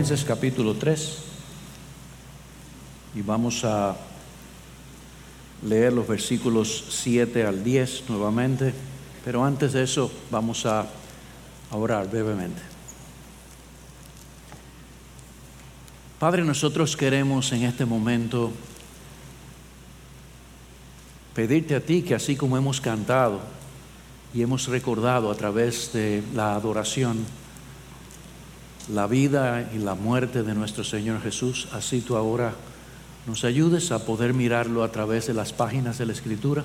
Capítulo 3 y vamos a leer los versículos 7 al 10 nuevamente, pero antes de eso vamos a orar brevemente. Padre, nosotros queremos en este momento pedirte a ti que así como hemos cantado y hemos recordado a través de la adoración la vida y la muerte de nuestro Señor Jesús, así tú ahora nos ayudes a poder mirarlo a través de las páginas de la Escritura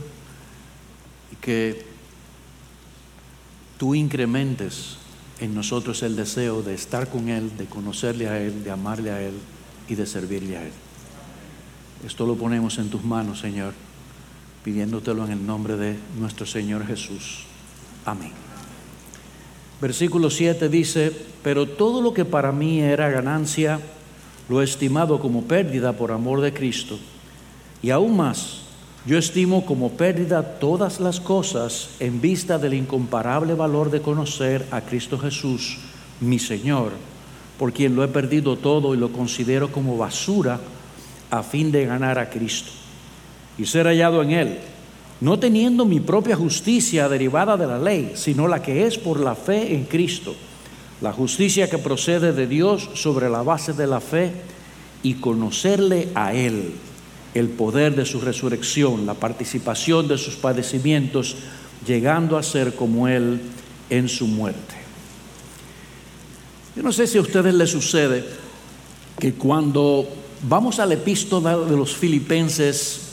y que tú incrementes en nosotros el deseo de estar con Él, de conocerle a Él, de amarle a Él y de servirle a Él. Esto lo ponemos en tus manos, Señor, pidiéndotelo en el nombre de nuestro Señor Jesús. Amén. Versículo 7 dice, pero todo lo que para mí era ganancia, lo he estimado como pérdida por amor de Cristo. Y aún más, yo estimo como pérdida todas las cosas en vista del incomparable valor de conocer a Cristo Jesús, mi Señor, por quien lo he perdido todo y lo considero como basura a fin de ganar a Cristo y ser hallado en Él, no teniendo mi propia justicia derivada de la ley, sino la que es por la fe en Cristo la justicia que procede de Dios sobre la base de la fe y conocerle a Él, el poder de su resurrección, la participación de sus padecimientos, llegando a ser como Él en su muerte. Yo no sé si a ustedes les sucede que cuando vamos a la epístola de los filipenses,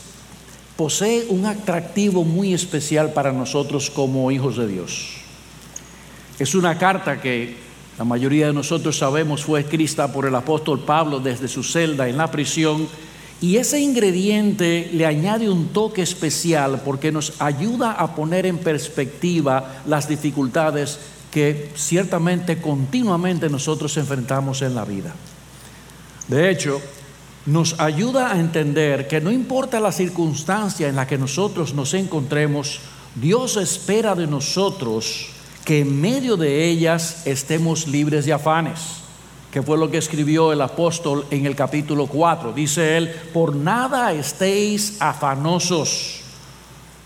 posee un atractivo muy especial para nosotros como hijos de Dios. Es una carta que la mayoría de nosotros sabemos fue escrita por el apóstol Pablo desde su celda en la prisión y ese ingrediente le añade un toque especial porque nos ayuda a poner en perspectiva las dificultades que ciertamente continuamente nosotros enfrentamos en la vida. De hecho, nos ayuda a entender que no importa la circunstancia en la que nosotros nos encontremos, Dios espera de nosotros que en medio de ellas estemos libres de afanes, que fue lo que escribió el apóstol en el capítulo 4. Dice él, por nada estéis afanosos.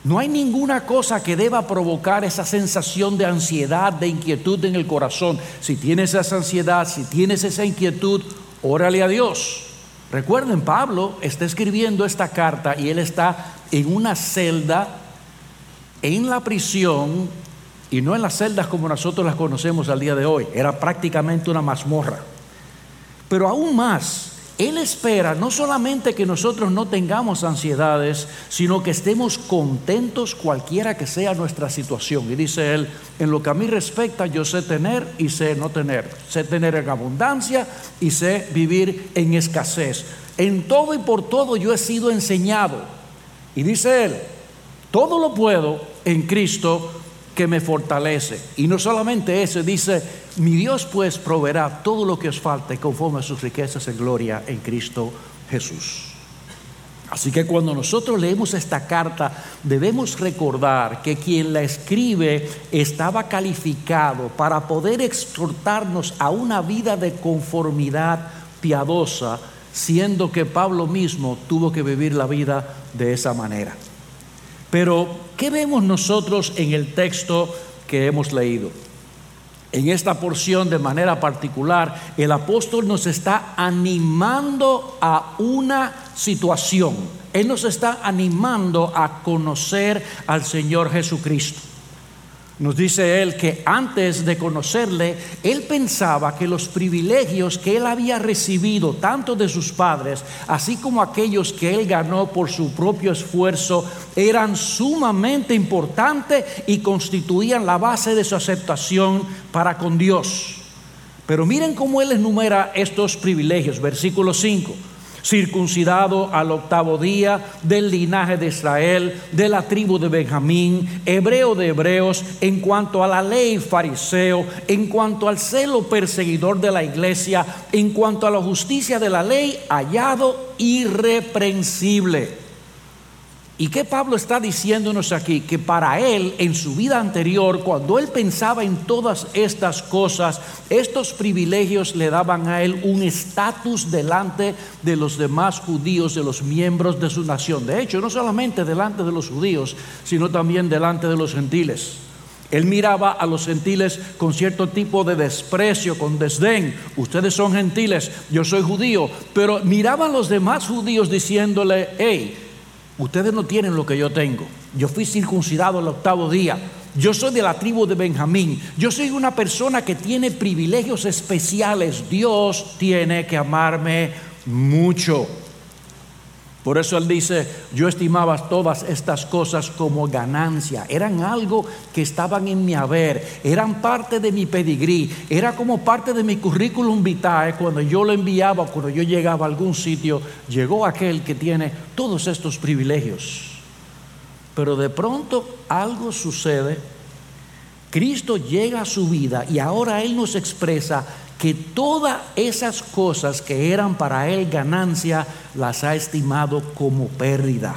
No hay ninguna cosa que deba provocar esa sensación de ansiedad, de inquietud en el corazón. Si tienes esa ansiedad, si tienes esa inquietud, órale a Dios. Recuerden, Pablo está escribiendo esta carta y él está en una celda en la prisión y no en las celdas como nosotros las conocemos al día de hoy, era prácticamente una mazmorra. Pero aún más, Él espera no solamente que nosotros no tengamos ansiedades, sino que estemos contentos cualquiera que sea nuestra situación. Y dice Él, en lo que a mí respecta, yo sé tener y sé no tener. Sé tener en abundancia y sé vivir en escasez. En todo y por todo yo he sido enseñado. Y dice Él, todo lo puedo en Cristo que me fortalece. Y no solamente eso, dice, mi Dios pues proveerá todo lo que os falte conforme a sus riquezas en gloria en Cristo Jesús. Así que cuando nosotros leemos esta carta, debemos recordar que quien la escribe estaba calificado para poder exhortarnos a una vida de conformidad piadosa, siendo que Pablo mismo tuvo que vivir la vida de esa manera. Pero, ¿qué vemos nosotros en el texto que hemos leído? En esta porción de manera particular, el apóstol nos está animando a una situación. Él nos está animando a conocer al Señor Jesucristo. Nos dice él que antes de conocerle, él pensaba que los privilegios que él había recibido, tanto de sus padres, así como aquellos que él ganó por su propio esfuerzo, eran sumamente importantes y constituían la base de su aceptación para con Dios. Pero miren cómo él enumera estos privilegios, versículo 5 circuncidado al octavo día, del linaje de Israel, de la tribu de Benjamín, hebreo de hebreos, en cuanto a la ley fariseo, en cuanto al celo perseguidor de la iglesia, en cuanto a la justicia de la ley, hallado irreprensible. ¿Y qué Pablo está diciéndonos aquí? Que para él, en su vida anterior, cuando él pensaba en todas estas cosas, estos privilegios le daban a él un estatus delante de los demás judíos, de los miembros de su nación. De hecho, no solamente delante de los judíos, sino también delante de los gentiles. Él miraba a los gentiles con cierto tipo de desprecio, con desdén. Ustedes son gentiles, yo soy judío. Pero miraban a los demás judíos diciéndole, hey, Ustedes no tienen lo que yo tengo. Yo fui circuncidado el octavo día. Yo soy de la tribu de Benjamín. Yo soy una persona que tiene privilegios especiales. Dios tiene que amarme mucho. Por eso él dice, yo estimaba todas estas cosas como ganancia, eran algo que estaban en mi haber, eran parte de mi pedigrí, era como parte de mi currículum vitae. Cuando yo lo enviaba, cuando yo llegaba a algún sitio, llegó aquel que tiene todos estos privilegios. Pero de pronto algo sucede, Cristo llega a su vida y ahora Él nos expresa que todas esas cosas que eran para él ganancia las ha estimado como pérdida.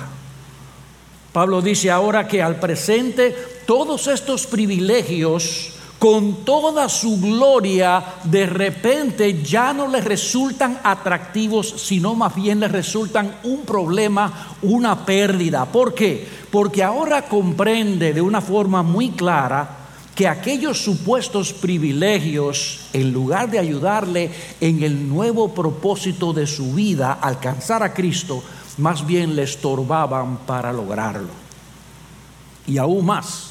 Pablo dice ahora que al presente todos estos privilegios con toda su gloria de repente ya no le resultan atractivos, sino más bien le resultan un problema, una pérdida. ¿Por qué? Porque ahora comprende de una forma muy clara que aquellos supuestos privilegios, en lugar de ayudarle en el nuevo propósito de su vida, alcanzar a Cristo, más bien le estorbaban para lograrlo. Y aún más,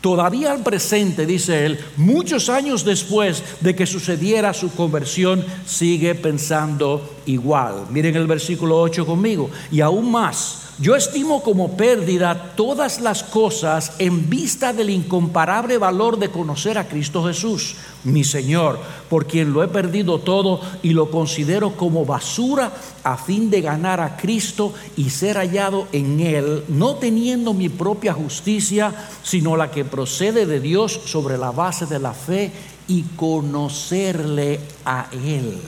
Todavía al presente, dice él, muchos años después de que sucediera su conversión, sigue pensando igual. Miren el versículo 8 conmigo. Y aún más, yo estimo como pérdida todas las cosas en vista del incomparable valor de conocer a Cristo Jesús, mi Señor, por quien lo he perdido todo y lo considero como basura a fin de ganar a Cristo y ser hallado en Él, no teniendo mi propia justicia, sino la que procede de Dios sobre la base de la fe y conocerle a Él.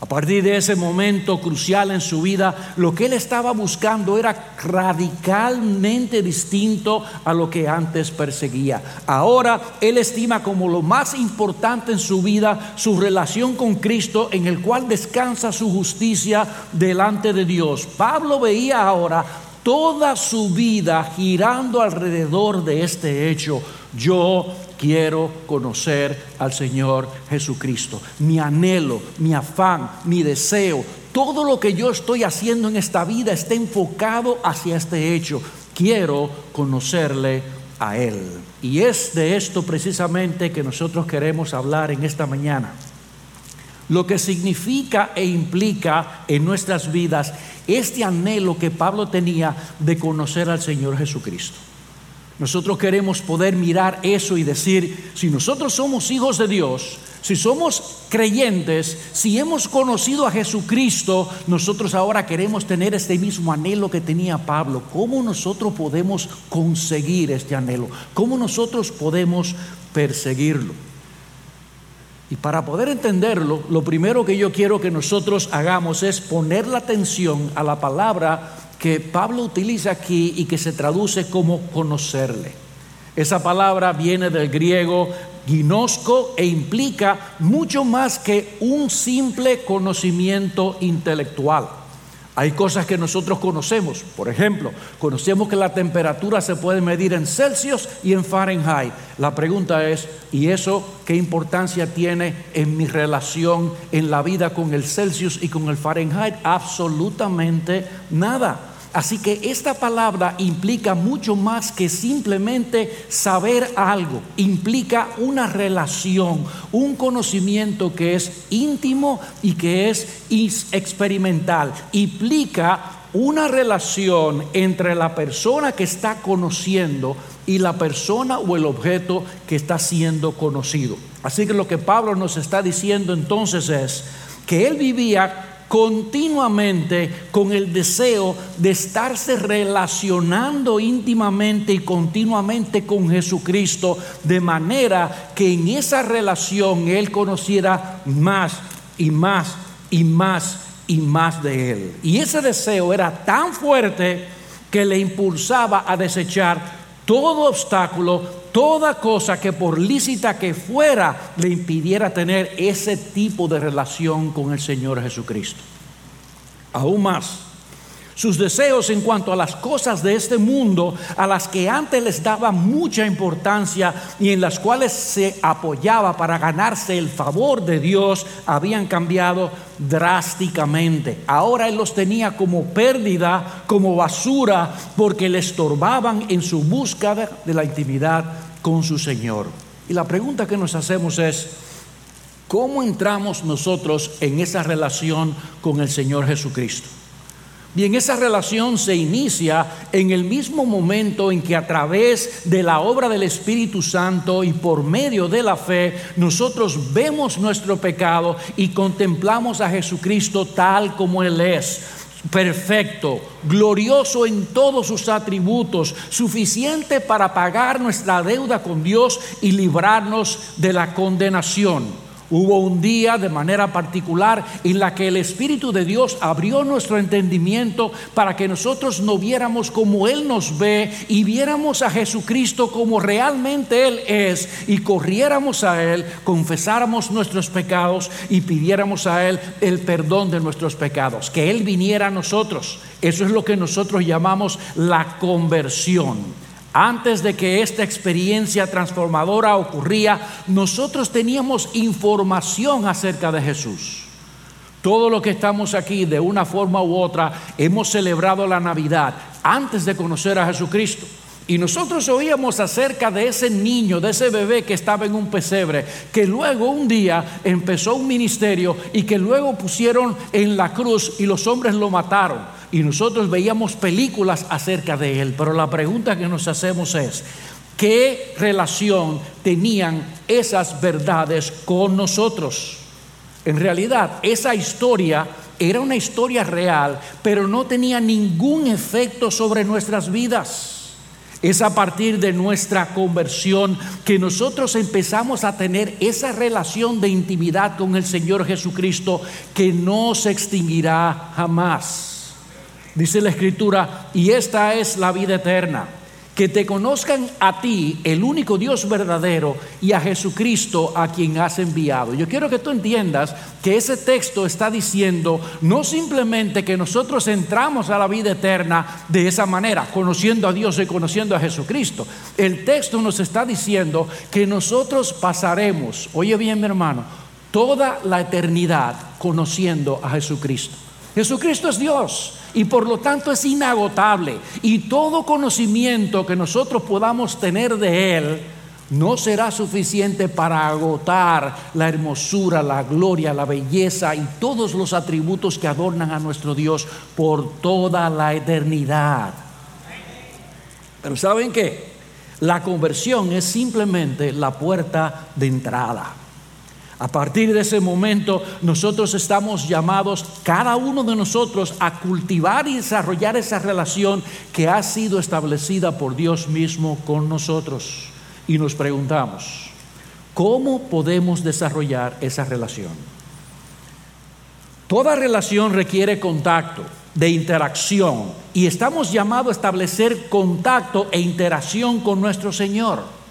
A partir de ese momento crucial en su vida, lo que él estaba buscando era radicalmente distinto a lo que antes perseguía. Ahora él estima como lo más importante en su vida su relación con Cristo, en el cual descansa su justicia delante de Dios. Pablo veía ahora toda su vida girando alrededor de este hecho. Yo quiero conocer al Señor Jesucristo. Mi anhelo, mi afán, mi deseo, todo lo que yo estoy haciendo en esta vida está enfocado hacia este hecho. Quiero conocerle a Él. Y es de esto precisamente que nosotros queremos hablar en esta mañana. Lo que significa e implica en nuestras vidas este anhelo que Pablo tenía de conocer al Señor Jesucristo. Nosotros queremos poder mirar eso y decir, si nosotros somos hijos de Dios, si somos creyentes, si hemos conocido a Jesucristo, nosotros ahora queremos tener este mismo anhelo que tenía Pablo. ¿Cómo nosotros podemos conseguir este anhelo? ¿Cómo nosotros podemos perseguirlo? Y para poder entenderlo, lo primero que yo quiero que nosotros hagamos es poner la atención a la palabra que Pablo utiliza aquí y que se traduce como conocerle. Esa palabra viene del griego ginosco e implica mucho más que un simple conocimiento intelectual. Hay cosas que nosotros conocemos. Por ejemplo, conocemos que la temperatura se puede medir en Celsius y en Fahrenheit. La pregunta es, ¿y eso qué importancia tiene en mi relación en la vida con el Celsius y con el Fahrenheit? Absolutamente nada. Así que esta palabra implica mucho más que simplemente saber algo, implica una relación, un conocimiento que es íntimo y que es experimental, implica una relación entre la persona que está conociendo y la persona o el objeto que está siendo conocido. Así que lo que Pablo nos está diciendo entonces es que él vivía continuamente con el deseo de estarse relacionando íntimamente y continuamente con Jesucristo, de manera que en esa relación Él conociera más y más y más y más de Él. Y ese deseo era tan fuerte que le impulsaba a desechar todo obstáculo, toda cosa que por lícita que fuera le impidiera tener ese tipo de relación con el Señor Jesucristo. Aún más, sus deseos en cuanto a las cosas de este mundo, a las que antes les daba mucha importancia y en las cuales se apoyaba para ganarse el favor de Dios, habían cambiado drásticamente. Ahora él los tenía como pérdida, como basura, porque le estorbaban en su búsqueda de la intimidad con su Señor. Y la pregunta que nos hacemos es, ¿cómo entramos nosotros en esa relación con el Señor Jesucristo? Bien, esa relación se inicia en el mismo momento en que a través de la obra del Espíritu Santo y por medio de la fe nosotros vemos nuestro pecado y contemplamos a Jesucristo tal como Él es perfecto, glorioso en todos sus atributos, suficiente para pagar nuestra deuda con Dios y librarnos de la condenación. Hubo un día de manera particular en la que el Espíritu de Dios abrió nuestro entendimiento para que nosotros no viéramos como Él nos ve y viéramos a Jesucristo como realmente Él es y corriéramos a Él, confesáramos nuestros pecados y pidiéramos a Él el perdón de nuestros pecados, que Él viniera a nosotros. Eso es lo que nosotros llamamos la conversión. Antes de que esta experiencia transformadora ocurría, nosotros teníamos información acerca de Jesús. Todo lo que estamos aquí, de una forma u otra, hemos celebrado la Navidad antes de conocer a Jesucristo. Y nosotros oíamos acerca de ese niño, de ese bebé que estaba en un pesebre, que luego un día empezó un ministerio y que luego pusieron en la cruz y los hombres lo mataron. Y nosotros veíamos películas acerca de él. Pero la pregunta que nos hacemos es, ¿qué relación tenían esas verdades con nosotros? En realidad, esa historia era una historia real, pero no tenía ningún efecto sobre nuestras vidas. Es a partir de nuestra conversión que nosotros empezamos a tener esa relación de intimidad con el Señor Jesucristo que no se extinguirá jamás. Dice la Escritura, y esta es la vida eterna que te conozcan a ti, el único Dios verdadero, y a Jesucristo a quien has enviado. Yo quiero que tú entiendas que ese texto está diciendo no simplemente que nosotros entramos a la vida eterna de esa manera, conociendo a Dios y conociendo a Jesucristo. El texto nos está diciendo que nosotros pasaremos, oye bien mi hermano, toda la eternidad conociendo a Jesucristo. Jesucristo es Dios y por lo tanto es inagotable. Y todo conocimiento que nosotros podamos tener de Él no será suficiente para agotar la hermosura, la gloria, la belleza y todos los atributos que adornan a nuestro Dios por toda la eternidad. Pero ¿saben qué? La conversión es simplemente la puerta de entrada. A partir de ese momento nosotros estamos llamados, cada uno de nosotros, a cultivar y desarrollar esa relación que ha sido establecida por Dios mismo con nosotros. Y nos preguntamos, ¿cómo podemos desarrollar esa relación? Toda relación requiere contacto, de interacción, y estamos llamados a establecer contacto e interacción con nuestro Señor.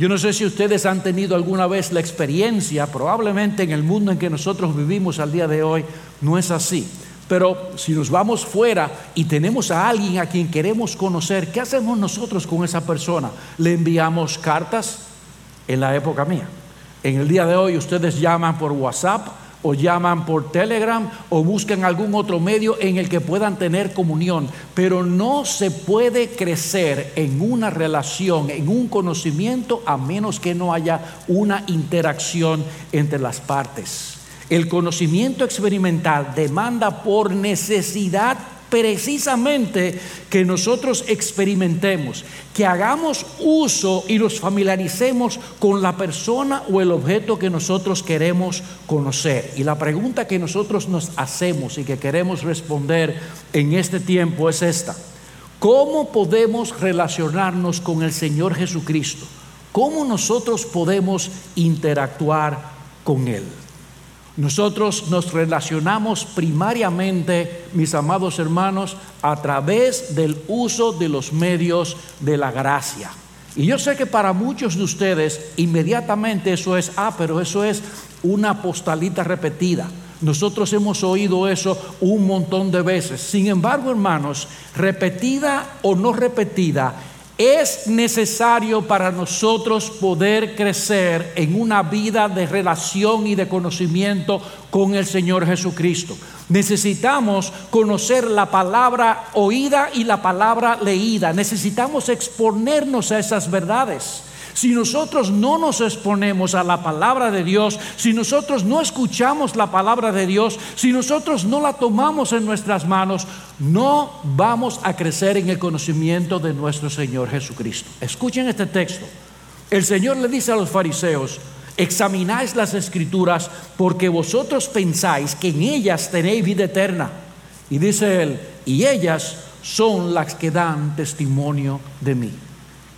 Yo no sé si ustedes han tenido alguna vez la experiencia, probablemente en el mundo en que nosotros vivimos al día de hoy no es así. Pero si nos vamos fuera y tenemos a alguien a quien queremos conocer, ¿qué hacemos nosotros con esa persona? ¿Le enviamos cartas? En la época mía. En el día de hoy ustedes llaman por WhatsApp o llaman por Telegram o buscan algún otro medio en el que puedan tener comunión. Pero no se puede crecer en una relación, en un conocimiento, a menos que no haya una interacción entre las partes. El conocimiento experimental demanda por necesidad precisamente que nosotros experimentemos, que hagamos uso y nos familiaricemos con la persona o el objeto que nosotros queremos conocer. Y la pregunta que nosotros nos hacemos y que queremos responder en este tiempo es esta. ¿Cómo podemos relacionarnos con el Señor Jesucristo? ¿Cómo nosotros podemos interactuar con Él? Nosotros nos relacionamos primariamente, mis amados hermanos, a través del uso de los medios de la gracia. Y yo sé que para muchos de ustedes inmediatamente eso es, ah, pero eso es una postalita repetida. Nosotros hemos oído eso un montón de veces. Sin embargo, hermanos, repetida o no repetida, es necesario para nosotros poder crecer en una vida de relación y de conocimiento con el Señor Jesucristo. Necesitamos conocer la palabra oída y la palabra leída. Necesitamos exponernos a esas verdades. Si nosotros no nos exponemos a la palabra de Dios, si nosotros no escuchamos la palabra de Dios, si nosotros no la tomamos en nuestras manos, no vamos a crecer en el conocimiento de nuestro Señor Jesucristo. Escuchen este texto. El Señor le dice a los fariseos, examináis las escrituras porque vosotros pensáis que en ellas tenéis vida eterna. Y dice él, y ellas son las que dan testimonio de mí.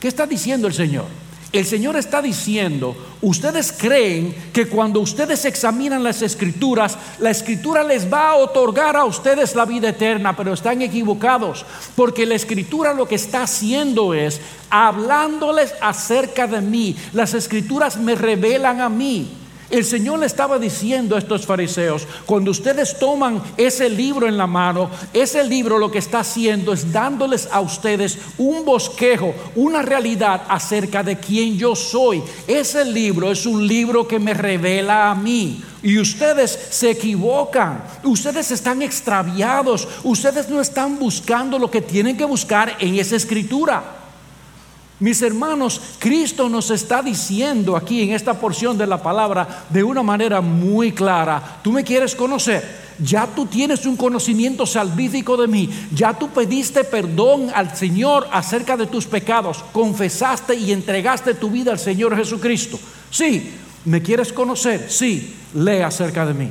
¿Qué está diciendo el Señor? El Señor está diciendo, ustedes creen que cuando ustedes examinan las escrituras, la escritura les va a otorgar a ustedes la vida eterna, pero están equivocados, porque la escritura lo que está haciendo es hablándoles acerca de mí. Las escrituras me revelan a mí. El Señor le estaba diciendo a estos fariseos, cuando ustedes toman ese libro en la mano, ese libro lo que está haciendo es dándoles a ustedes un bosquejo, una realidad acerca de quién yo soy. Ese libro es un libro que me revela a mí. Y ustedes se equivocan, ustedes están extraviados, ustedes no están buscando lo que tienen que buscar en esa escritura. Mis hermanos, Cristo nos está diciendo aquí en esta porción de la palabra de una manera muy clara, tú me quieres conocer, ya tú tienes un conocimiento salvífico de mí, ya tú pediste perdón al Señor acerca de tus pecados, confesaste y entregaste tu vida al Señor Jesucristo. Sí, ¿me quieres conocer? Sí, lee acerca de mí.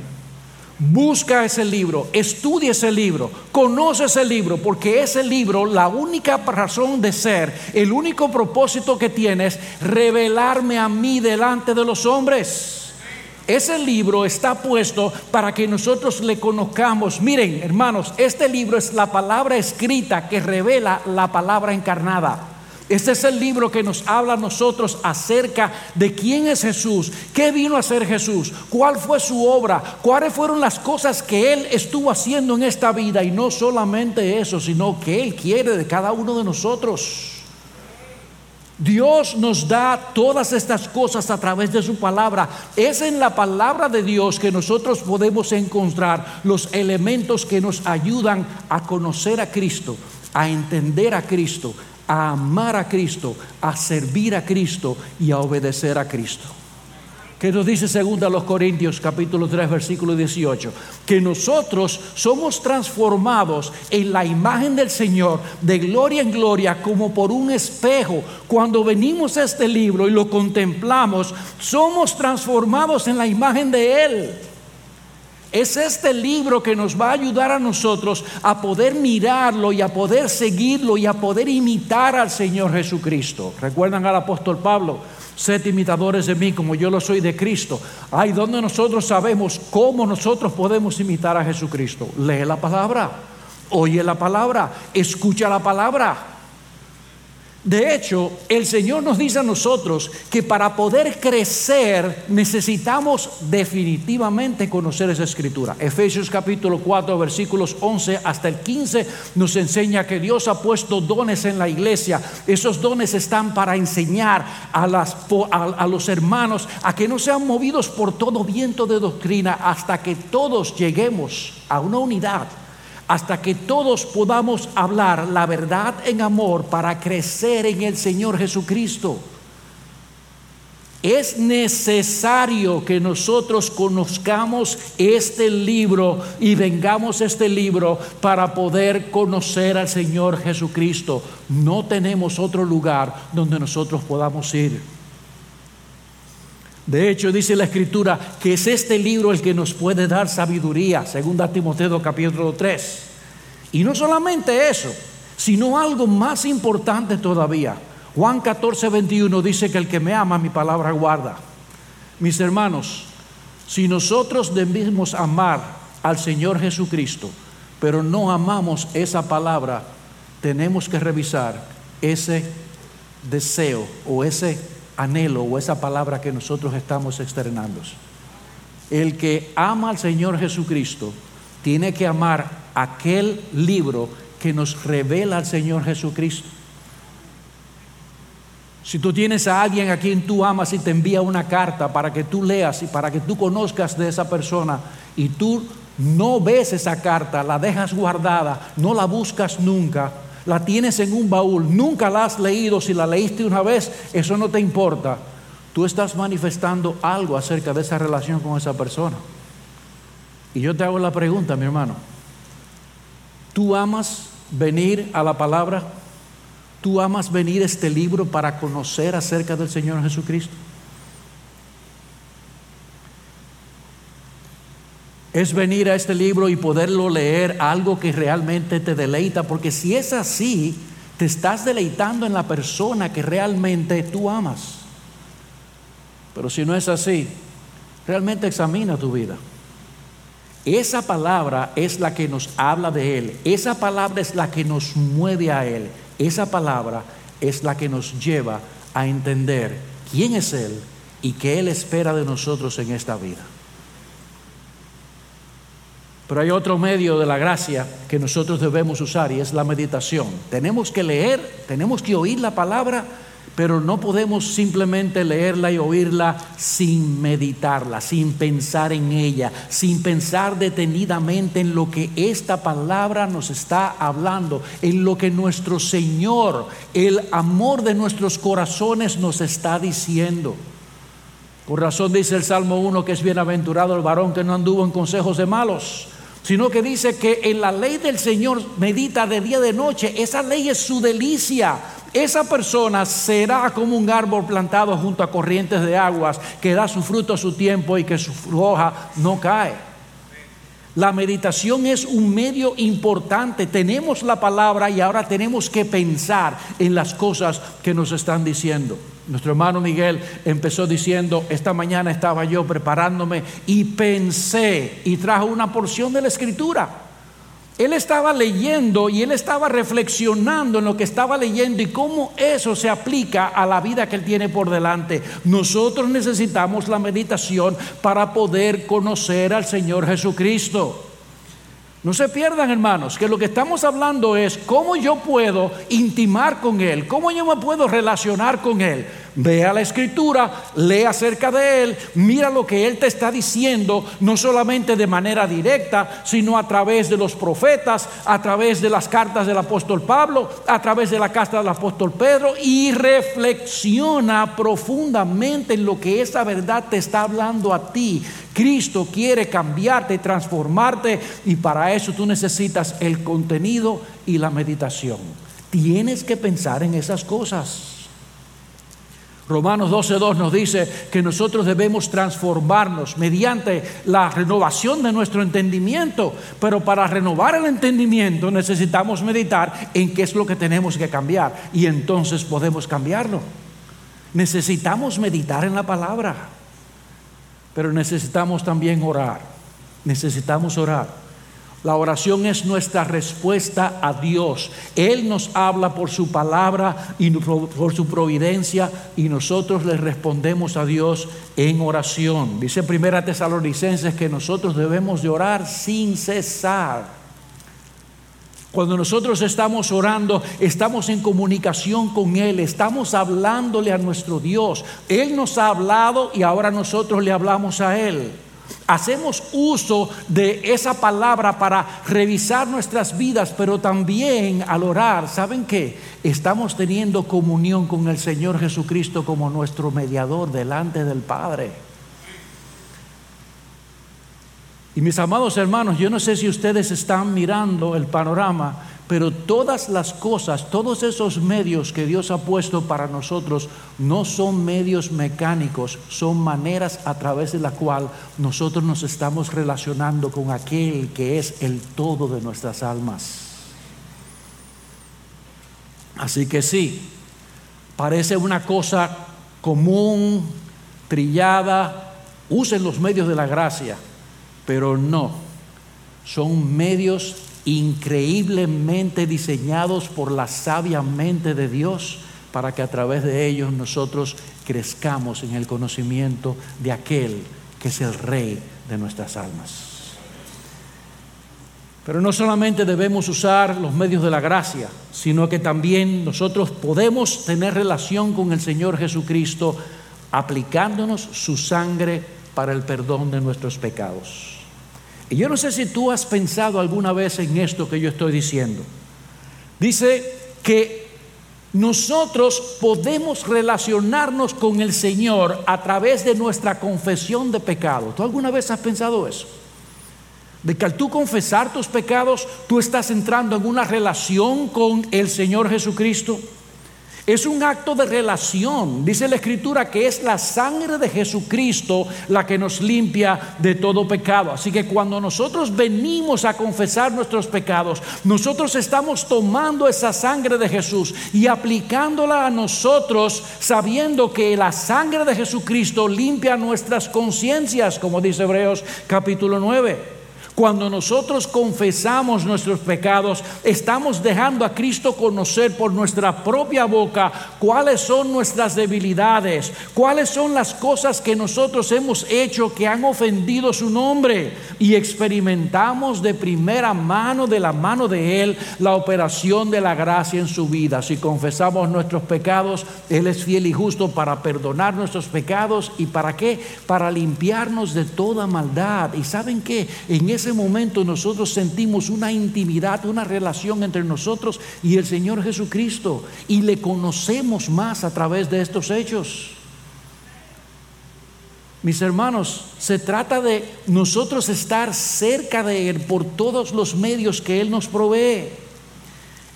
Busca ese libro, estudia ese libro, conoce ese libro, porque ese libro, la única razón de ser, el único propósito que tiene es revelarme a mí delante de los hombres. Ese libro está puesto para que nosotros le conozcamos. Miren, hermanos, este libro es la palabra escrita que revela la palabra encarnada. Este es el libro que nos habla a nosotros acerca de quién es Jesús, qué vino a hacer Jesús, cuál fue su obra, cuáles fueron las cosas que Él estuvo haciendo en esta vida y no solamente eso, sino que Él quiere de cada uno de nosotros. Dios nos da todas estas cosas a través de su palabra. Es en la palabra de Dios que nosotros podemos encontrar los elementos que nos ayudan a conocer a Cristo, a entender a Cristo, a amar a Cristo, a servir a Cristo y a obedecer a Cristo. ¿Qué nos dice segunda los Corintios capítulo 3 versículo 18? Que nosotros somos transformados en la imagen del Señor de gloria en gloria como por un espejo. Cuando venimos a este libro y lo contemplamos, somos transformados en la imagen de Él. Es este libro que nos va a ayudar a nosotros a poder mirarlo y a poder seguirlo y a poder imitar al Señor Jesucristo. ¿Recuerdan al apóstol Pablo? Sed imitadores de mí como yo lo soy de Cristo. Ay, donde nosotros sabemos cómo nosotros podemos imitar a Jesucristo. Lee la palabra, oye la palabra, escucha la palabra. De hecho, el Señor nos dice a nosotros que para poder crecer necesitamos definitivamente conocer esa escritura. Efesios capítulo 4 versículos 11 hasta el 15 nos enseña que Dios ha puesto dones en la iglesia. Esos dones están para enseñar a, las, a los hermanos a que no sean movidos por todo viento de doctrina hasta que todos lleguemos a una unidad hasta que todos podamos hablar la verdad en amor para crecer en el Señor Jesucristo. Es necesario que nosotros conozcamos este libro y vengamos este libro para poder conocer al Señor Jesucristo. No tenemos otro lugar donde nosotros podamos ir. De hecho, dice la escritura que es este libro el que nos puede dar sabiduría, según Timoteo capítulo 3. Y no solamente eso, sino algo más importante todavía. Juan 14, 21 dice que el que me ama mi palabra guarda. Mis hermanos, Si nosotros debemos amar al Señor Jesucristo, pero no amamos esa palabra, tenemos que revisar ese deseo o ese anhelo o esa palabra que nosotros estamos externando. El que ama al Señor Jesucristo tiene que amar aquel libro que nos revela al Señor Jesucristo. Si tú tienes a alguien a quien tú amas y te envía una carta para que tú leas y para que tú conozcas de esa persona y tú no ves esa carta, la dejas guardada, no la buscas nunca, la tienes en un baúl, nunca la has leído, si la leíste una vez, eso no te importa. Tú estás manifestando algo acerca de esa relación con esa persona. Y yo te hago la pregunta, mi hermano. ¿Tú amas venir a la palabra? ¿Tú amas venir a este libro para conocer acerca del Señor Jesucristo? Es venir a este libro y poderlo leer algo que realmente te deleita, porque si es así, te estás deleitando en la persona que realmente tú amas. Pero si no es así, realmente examina tu vida. Esa palabra es la que nos habla de Él. Esa palabra es la que nos mueve a Él. Esa palabra es la que nos lleva a entender quién es Él y qué Él espera de nosotros en esta vida. Pero hay otro medio de la gracia que nosotros debemos usar y es la meditación. Tenemos que leer, tenemos que oír la palabra, pero no podemos simplemente leerla y oírla sin meditarla, sin pensar en ella, sin pensar detenidamente en lo que esta palabra nos está hablando, en lo que nuestro Señor, el amor de nuestros corazones nos está diciendo. Por razón dice el Salmo 1 que es bienaventurado el varón que no anduvo en consejos de malos, sino que dice que en la ley del Señor medita de día y de noche. Esa ley es su delicia. Esa persona será como un árbol plantado junto a corrientes de aguas que da su fruto a su tiempo y que su hoja no cae. La meditación es un medio importante. Tenemos la palabra y ahora tenemos que pensar en las cosas que nos están diciendo. Nuestro hermano Miguel empezó diciendo, esta mañana estaba yo preparándome y pensé y trajo una porción de la escritura. Él estaba leyendo y él estaba reflexionando en lo que estaba leyendo y cómo eso se aplica a la vida que él tiene por delante. Nosotros necesitamos la meditación para poder conocer al Señor Jesucristo. No se pierdan, hermanos, que lo que estamos hablando es cómo yo puedo intimar con Él, cómo yo me puedo relacionar con Él. Vea la escritura, lee acerca de Él, mira lo que Él te está diciendo, no solamente de manera directa, sino a través de los profetas, a través de las cartas del apóstol Pablo, a través de la carta del apóstol Pedro, y reflexiona profundamente en lo que esa verdad te está hablando a ti. Cristo quiere cambiarte, transformarte, y para eso tú necesitas el contenido y la meditación. Tienes que pensar en esas cosas. Romanos 12.2 nos dice que nosotros debemos transformarnos mediante la renovación de nuestro entendimiento, pero para renovar el entendimiento necesitamos meditar en qué es lo que tenemos que cambiar y entonces podemos cambiarlo. Necesitamos meditar en la palabra, pero necesitamos también orar, necesitamos orar. La oración es nuestra respuesta a Dios. Él nos habla por su palabra y por su providencia y nosotros le respondemos a Dios en oración. Dice Primera Tesalonicenses que nosotros debemos de orar sin cesar. Cuando nosotros estamos orando, estamos en comunicación con Él, estamos hablándole a nuestro Dios. Él nos ha hablado y ahora nosotros le hablamos a Él. Hacemos uso de esa palabra para revisar nuestras vidas, pero también al orar, ¿saben qué? Estamos teniendo comunión con el Señor Jesucristo como nuestro mediador delante del Padre. Y mis amados hermanos, yo no sé si ustedes están mirando el panorama, pero todas las cosas, todos esos medios que Dios ha puesto para nosotros no son medios mecánicos, son maneras a través de la cual nosotros nos estamos relacionando con aquel que es el todo de nuestras almas. Así que sí, parece una cosa común, trillada, usen los medios de la gracia, pero no, son medios increíblemente diseñados por la sabia mente de Dios para que a través de ellos nosotros crezcamos en el conocimiento de aquel que es el rey de nuestras almas. Pero no solamente debemos usar los medios de la gracia, sino que también nosotros podemos tener relación con el Señor Jesucristo aplicándonos su sangre para el perdón de nuestros pecados. Y yo no sé si tú has pensado alguna vez en esto que yo estoy diciendo. Dice que nosotros podemos relacionarnos con el Señor a través de nuestra confesión de pecado. ¿Tú alguna vez has pensado eso? de que al tú confesar tus pecados, tú estás entrando en una relación con el Señor Jesucristo. Es un acto de relación. Dice la Escritura que es la sangre de Jesucristo la que nos limpia de todo pecado. Así que cuando nosotros venimos a confesar nuestros pecados, nosotros estamos tomando esa sangre de Jesús y aplicándola a nosotros sabiendo que la sangre de Jesucristo limpia nuestras conciencias, como dice Hebreos capítulo 9. Cuando nosotros confesamos nuestros pecados, estamos dejando a Cristo conocer por nuestra propia boca cuáles son nuestras debilidades, cuáles son las cosas que nosotros hemos hecho que han ofendido su nombre. Y experimentamos de primera mano, de la mano de Él, la operación de la gracia en su vida. Si confesamos nuestros pecados, Él es fiel y justo para perdonar nuestros pecados. ¿Y para qué? Para limpiarnos de toda maldad. ¿Y saben qué? En ese ese momento nosotros sentimos una intimidad, una relación entre nosotros y el Señor Jesucristo y le conocemos más a través de estos hechos. Mis hermanos, se trata de nosotros estar cerca de Él por todos los medios que Él nos provee.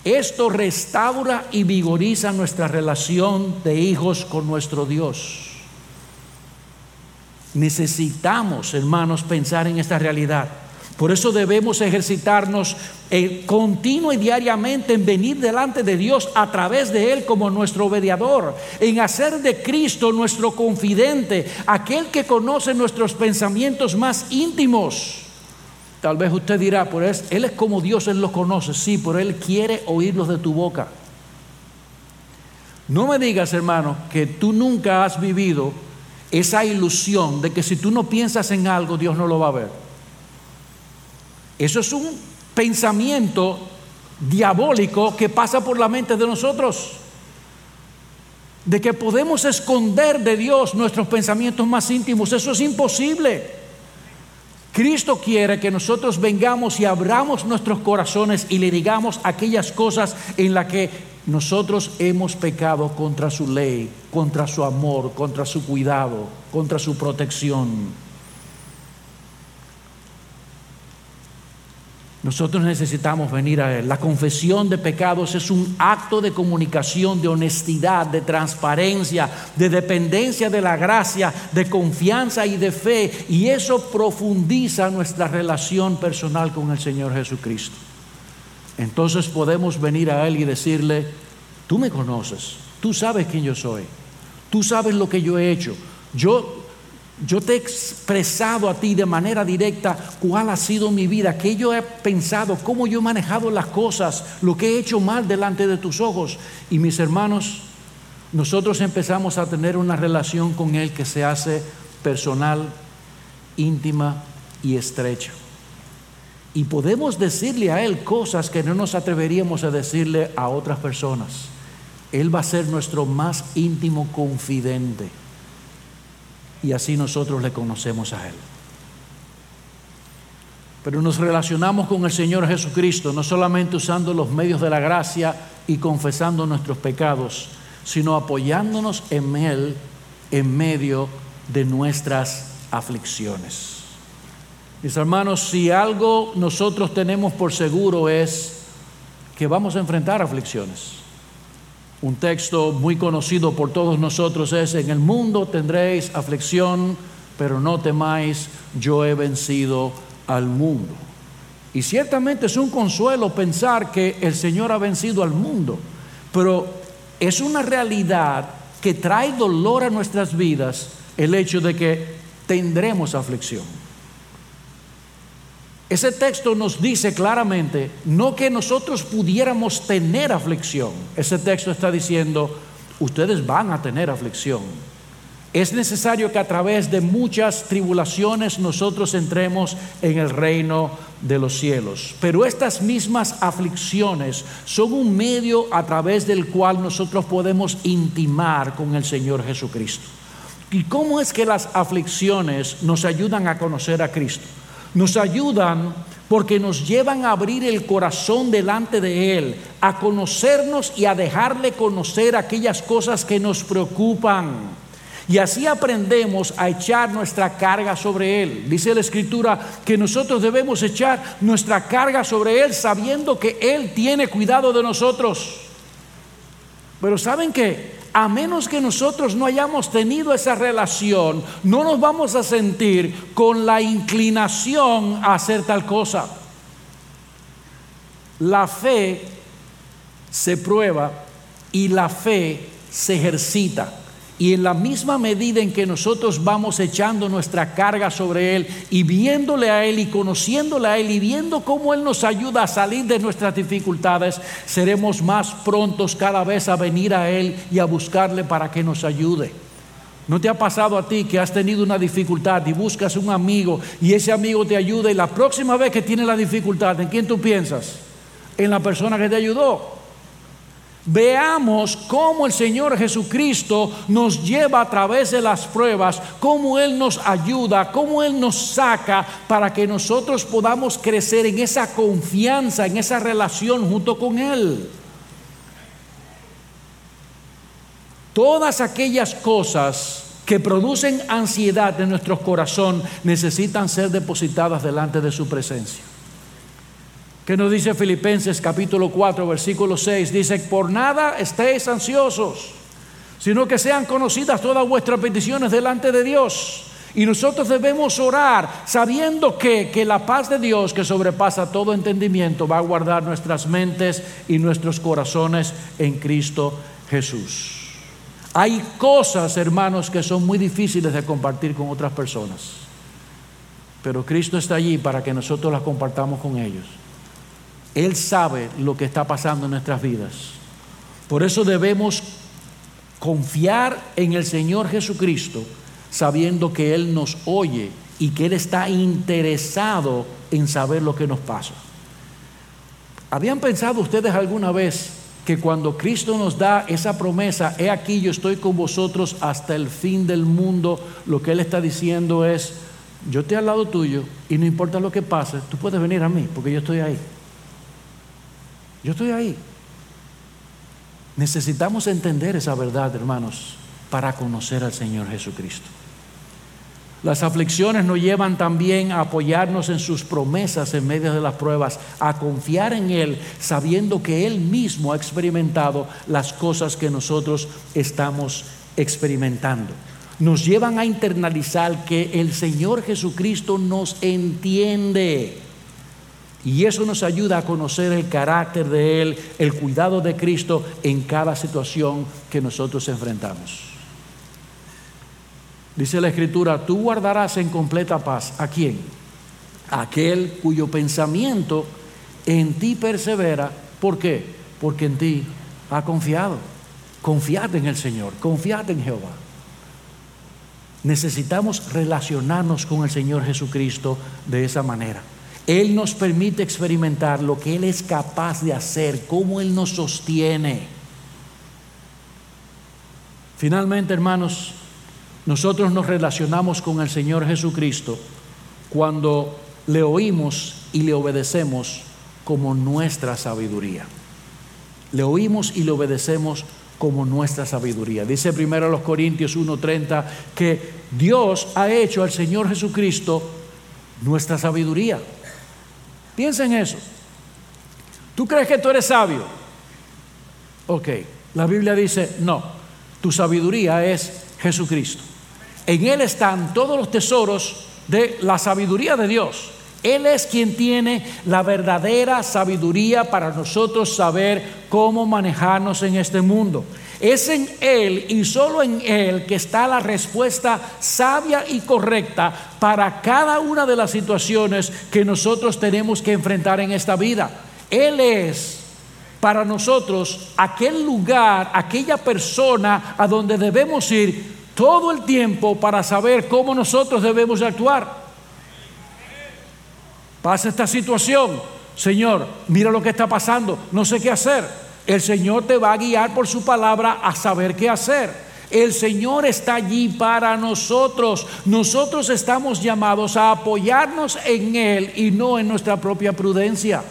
Esto restaura y vigoriza nuestra relación de hijos con nuestro Dios. Necesitamos, hermanos, pensar en esta realidad. Por eso debemos ejercitarnos eh, continuo y diariamente en venir delante de Dios a través de Él como nuestro mediador, en hacer de Cristo nuestro confidente, aquel que conoce nuestros pensamientos más íntimos. Tal vez usted dirá, pues Él es como Dios, Él los conoce, sí, pero Él quiere oírlos de tu boca. No me digas, hermano, que tú nunca has vivido esa ilusión de que si tú no piensas en algo, Dios no lo va a ver. Eso es un pensamiento diabólico que pasa por la mente de nosotros. De que podemos esconder de Dios nuestros pensamientos más íntimos. Eso es imposible. Cristo quiere que nosotros vengamos y abramos nuestros corazones y le digamos aquellas cosas en las que nosotros hemos pecado contra su ley, contra su amor, contra su cuidado, contra su protección. Nosotros necesitamos venir a Él. La confesión de pecados es un acto de comunicación, de honestidad, de transparencia, de dependencia de la gracia, de confianza y de fe. Y eso profundiza nuestra relación personal con el Señor Jesucristo. Entonces podemos venir a Él y decirle, tú me conoces, tú sabes quién yo soy, tú sabes lo que yo he hecho. Yo yo te he expresado a ti de manera directa cuál ha sido mi vida, qué yo he pensado, cómo yo he manejado las cosas, lo que he hecho mal delante de tus ojos. Y mis hermanos, nosotros empezamos a tener una relación con Él que se hace personal, íntima y estrecha. Y podemos decirle a Él cosas que no nos atreveríamos a decirle a otras personas. Él va a ser nuestro más íntimo confidente y así nosotros le conocemos a Él. Pero nos relacionamos con el Señor Jesucristo no solamente usando los medios de la gracia y confesando nuestros pecados, sino apoyándonos en Él en medio de nuestras aflicciones. Mis hermanos, si algo nosotros tenemos por seguro es que vamos a enfrentar aflicciones. Un texto muy conocido por todos nosotros es, en el mundo tendréis aflicción, pero no temáis, yo he vencido al mundo. Y ciertamente es un consuelo pensar que el Señor ha vencido al mundo, pero es una realidad que trae dolor a nuestras vidas el hecho de que tendremos aflicción. Ese texto nos dice claramente, no que nosotros pudiéramos tener aflicción. Ese texto está diciendo, ustedes van a tener aflicción. Es necesario que a través de muchas tribulaciones nosotros entremos en el reino de los cielos. Pero estas mismas aflicciones son un medio a través del cual nosotros podemos intimar con el Señor Jesucristo. ¿Y cómo es que las aflicciones nos ayudan a conocer a Cristo? Nos ayudan porque nos llevan a abrir el corazón delante de Él, a conocernos y a dejarle conocer aquellas cosas que nos preocupan y así aprendemos a echar nuestra carga sobre Él. Dice la Escritura que nosotros debemos echar nuestra carga sobre Él sabiendo que Él tiene cuidado de nosotros. Pero ¿saben qué? A menos que nosotros no hayamos tenido esa relación, no nos vamos a sentir con la inclinación a hacer tal cosa. La fe se prueba y la fe se ejercita. Y en la misma medida en que nosotros vamos echando nuestra carga sobre Él y viéndole a Él y conociéndole a Él y viendo cómo Él nos ayuda a salir de nuestras dificultades, seremos más prontos cada vez a venir a Él y a buscarle para que nos ayude. ¿No te ha pasado a ti que has tenido una dificultad y buscas un amigo y ese amigo te ayuda y la próxima vez que tiene la dificultad, ¿en quién tú piensas? En la persona que te ayudó. Veamos cómo el Señor Jesucristo nos lleva a través de las pruebas, cómo Él nos ayuda, cómo Él nos saca para que nosotros podamos crecer en esa confianza, en esa relación junto con Él. Todas aquellas cosas que producen ansiedad en nuestro corazón necesitan ser depositadas delante de su presencia. ¿Qué nos dice Filipenses capítulo 4, versículo 6? Dice, por nada estéis ansiosos, sino que sean conocidas todas vuestras peticiones delante de Dios. Y nosotros debemos orar sabiendo que, que la paz de Dios que sobrepasa todo entendimiento va a guardar nuestras mentes y nuestros corazones en Cristo Jesús. Hay cosas, hermanos, que son muy difíciles de compartir con otras personas. Pero Cristo está allí para que nosotros las compartamos con ellos. Él sabe lo que está pasando en nuestras vidas. Por eso debemos confiar en el Señor Jesucristo, sabiendo que Él nos oye y que Él está interesado en saber lo que nos pasa. ¿Habían pensado ustedes alguna vez que cuando Cristo nos da esa promesa, he aquí yo estoy con vosotros hasta el fin del mundo, lo que Él está diciendo es, yo estoy al lado tuyo y no importa lo que pase, tú puedes venir a mí porque yo estoy ahí. Yo estoy ahí. Necesitamos entender esa verdad, hermanos, para conocer al Señor Jesucristo. Las aflicciones nos llevan también a apoyarnos en sus promesas en medio de las pruebas, a confiar en Él, sabiendo que Él mismo ha experimentado las cosas que nosotros estamos experimentando. Nos llevan a internalizar que el Señor Jesucristo nos entiende y eso nos ayuda a conocer el carácter de Él, el cuidado de Cristo en cada situación que nosotros enfrentamos. Dice la Escritura, tú guardarás en completa paz a quién? aquel cuyo pensamiento en ti persevera. ¿Por qué? Porque en ti ha confiado. Confiad en el Señor, confiad en Jehová. Necesitamos relacionarnos con el Señor Jesucristo de esa manera. Él nos permite experimentar lo que Él es capaz de hacer, cómo Él nos sostiene. Finalmente, hermanos, nosotros nos relacionamos con el Señor Jesucristo cuando le oímos y le obedecemos como nuestra sabiduría. Le oímos y le obedecemos como nuestra sabiduría. Dice primero a los Corintios 1:30 que Dios ha hecho al Señor Jesucristo nuestra sabiduría. Piensa en eso. ¿Tú crees que tú eres sabio? Ok, la Biblia dice, no, tu sabiduría es Jesucristo. En Él están todos los tesoros de la sabiduría de Dios. Él es quien tiene la verdadera sabiduría para nosotros saber cómo manejarnos en este mundo. Es en Él y solo en Él que está la respuesta sabia y correcta para cada una de las situaciones que nosotros tenemos que enfrentar en esta vida. Él es para nosotros aquel lugar, aquella persona a donde debemos ir todo el tiempo para saber cómo nosotros debemos actuar. Pasa esta situación, Señor, mira lo que está pasando, no sé qué hacer. El Señor te va a guiar por su palabra a saber qué hacer. El Señor está allí para nosotros. Nosotros estamos llamados a apoyarnos en Él y no en nuestra propia prudencia.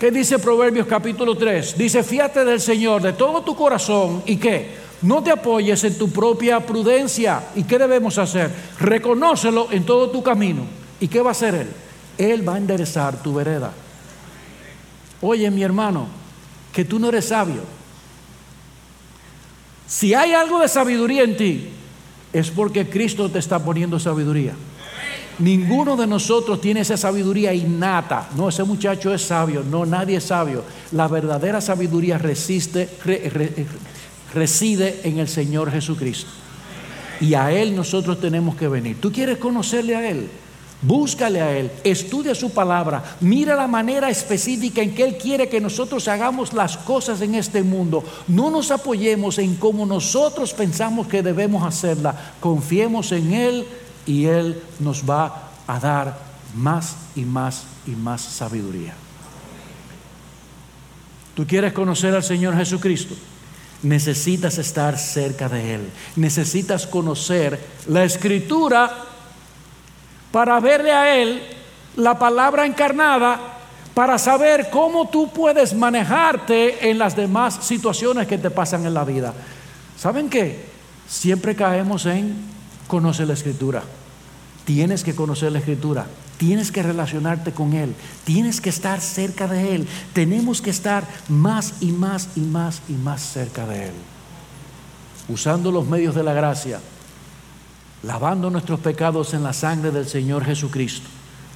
¿Qué dice Proverbios capítulo 3? Dice, fíjate del Señor de todo tu corazón y qué? No te apoyes en tu propia prudencia. ¿Y qué debemos hacer? Reconócelo en todo tu camino. ¿Y qué va a hacer Él? Él va a enderezar tu vereda. Oye, mi hermano, que tú no eres sabio. Si hay algo de sabiduría en ti, es porque Cristo te está poniendo sabiduría. Ninguno de nosotros tiene esa sabiduría innata. No, ese muchacho es sabio. No, nadie es sabio. La verdadera sabiduría reside en el Señor Jesucristo. Y a Él nosotros tenemos que venir. ¿Tú quieres conocerle a Él? Búscale a Él, estudia su palabra, mira la manera específica en que Él quiere que nosotros hagamos las cosas en este mundo. No nos apoyemos en cómo nosotros pensamos que debemos hacerla. Confiemos en Él y Él nos va a dar más y más y más sabiduría. ¿Tú quieres conocer al Señor Jesucristo? Necesitas estar cerca de Él. Necesitas conocer la escritura para verle a Él la palabra encarnada, para saber cómo tú puedes manejarte en las demás situaciones que te pasan en la vida. ¿Saben qué? Siempre caemos en conocer la escritura. Tienes que conocer la escritura, tienes que relacionarte con Él, tienes que estar cerca de Él, tenemos que estar más y más y más y más cerca de Él. Usando los medios de la gracia, lavando nuestros pecados en la sangre del Señor Jesucristo,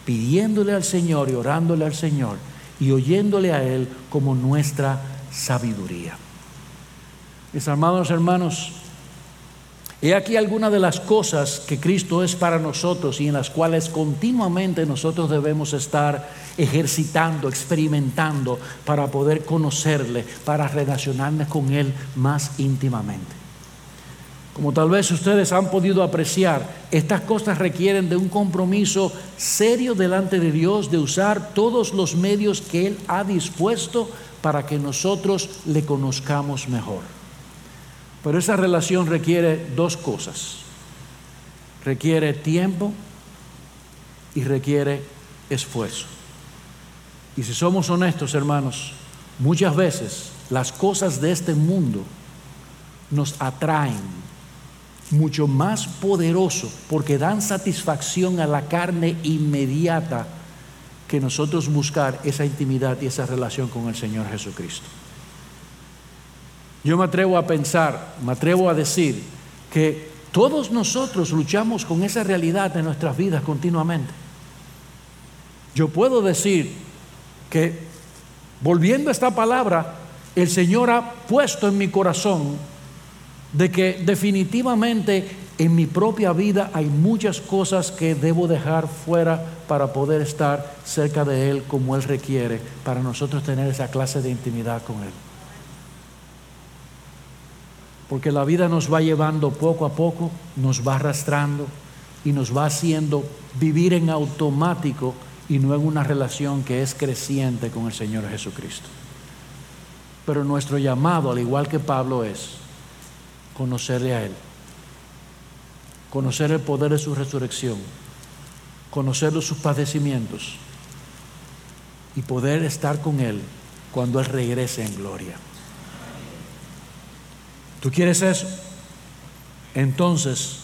pidiéndole al Señor y orándole al Señor y oyéndole a Él como nuestra sabiduría. Mis amados hermanos, he aquí algunas de las cosas que Cristo es para nosotros y en las cuales continuamente nosotros debemos estar ejercitando, experimentando para poder conocerle, para relacionarnos con Él más íntimamente. Como tal vez ustedes han podido apreciar, estas cosas requieren de un compromiso serio delante de Dios, de usar todos los medios que Él ha dispuesto para que nosotros le conozcamos mejor. Pero esa relación requiere dos cosas. Requiere tiempo y requiere esfuerzo. Y si somos honestos, hermanos, muchas veces las cosas de este mundo nos atraen mucho más poderoso porque dan satisfacción a la carne inmediata que nosotros buscar esa intimidad y esa relación con el Señor Jesucristo. Yo me atrevo a pensar, me atrevo a decir que todos nosotros luchamos con esa realidad en nuestras vidas continuamente. Yo puedo decir que, volviendo a esta palabra, el Señor ha puesto en mi corazón de que definitivamente en mi propia vida hay muchas cosas que debo dejar fuera para poder estar cerca de Él como Él requiere, para nosotros tener esa clase de intimidad con Él. Porque la vida nos va llevando poco a poco, nos va arrastrando y nos va haciendo vivir en automático y no en una relación que es creciente con el Señor Jesucristo. Pero nuestro llamado, al igual que Pablo, es conocerle a Él, conocer el poder de su resurrección, conocer sus padecimientos y poder estar con Él cuando Él regrese en gloria. ¿Tú quieres eso? Entonces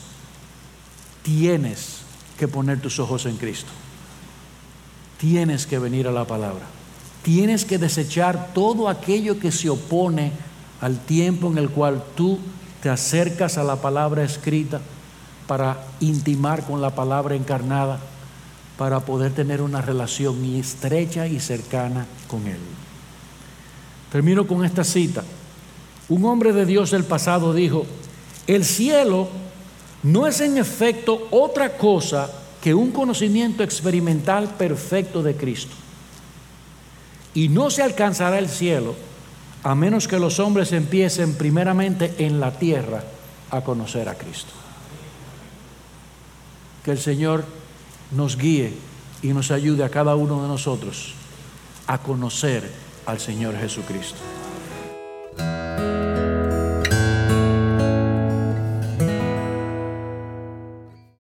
tienes que poner tus ojos en Cristo. Tienes que venir a la palabra. Tienes que desechar todo aquello que se opone al tiempo en el cual tú te acercas a la palabra escrita para intimar con la palabra encarnada, para poder tener una relación estrecha y cercana con Él. Termino con esta cita. Un hombre de Dios del pasado dijo, el cielo no es en efecto otra cosa que un conocimiento experimental perfecto de Cristo. Y no se alcanzará el cielo a menos que los hombres empiecen primeramente en la tierra a conocer a Cristo. Que el Señor nos guíe y nos ayude a cada uno de nosotros a conocer al Señor Jesucristo.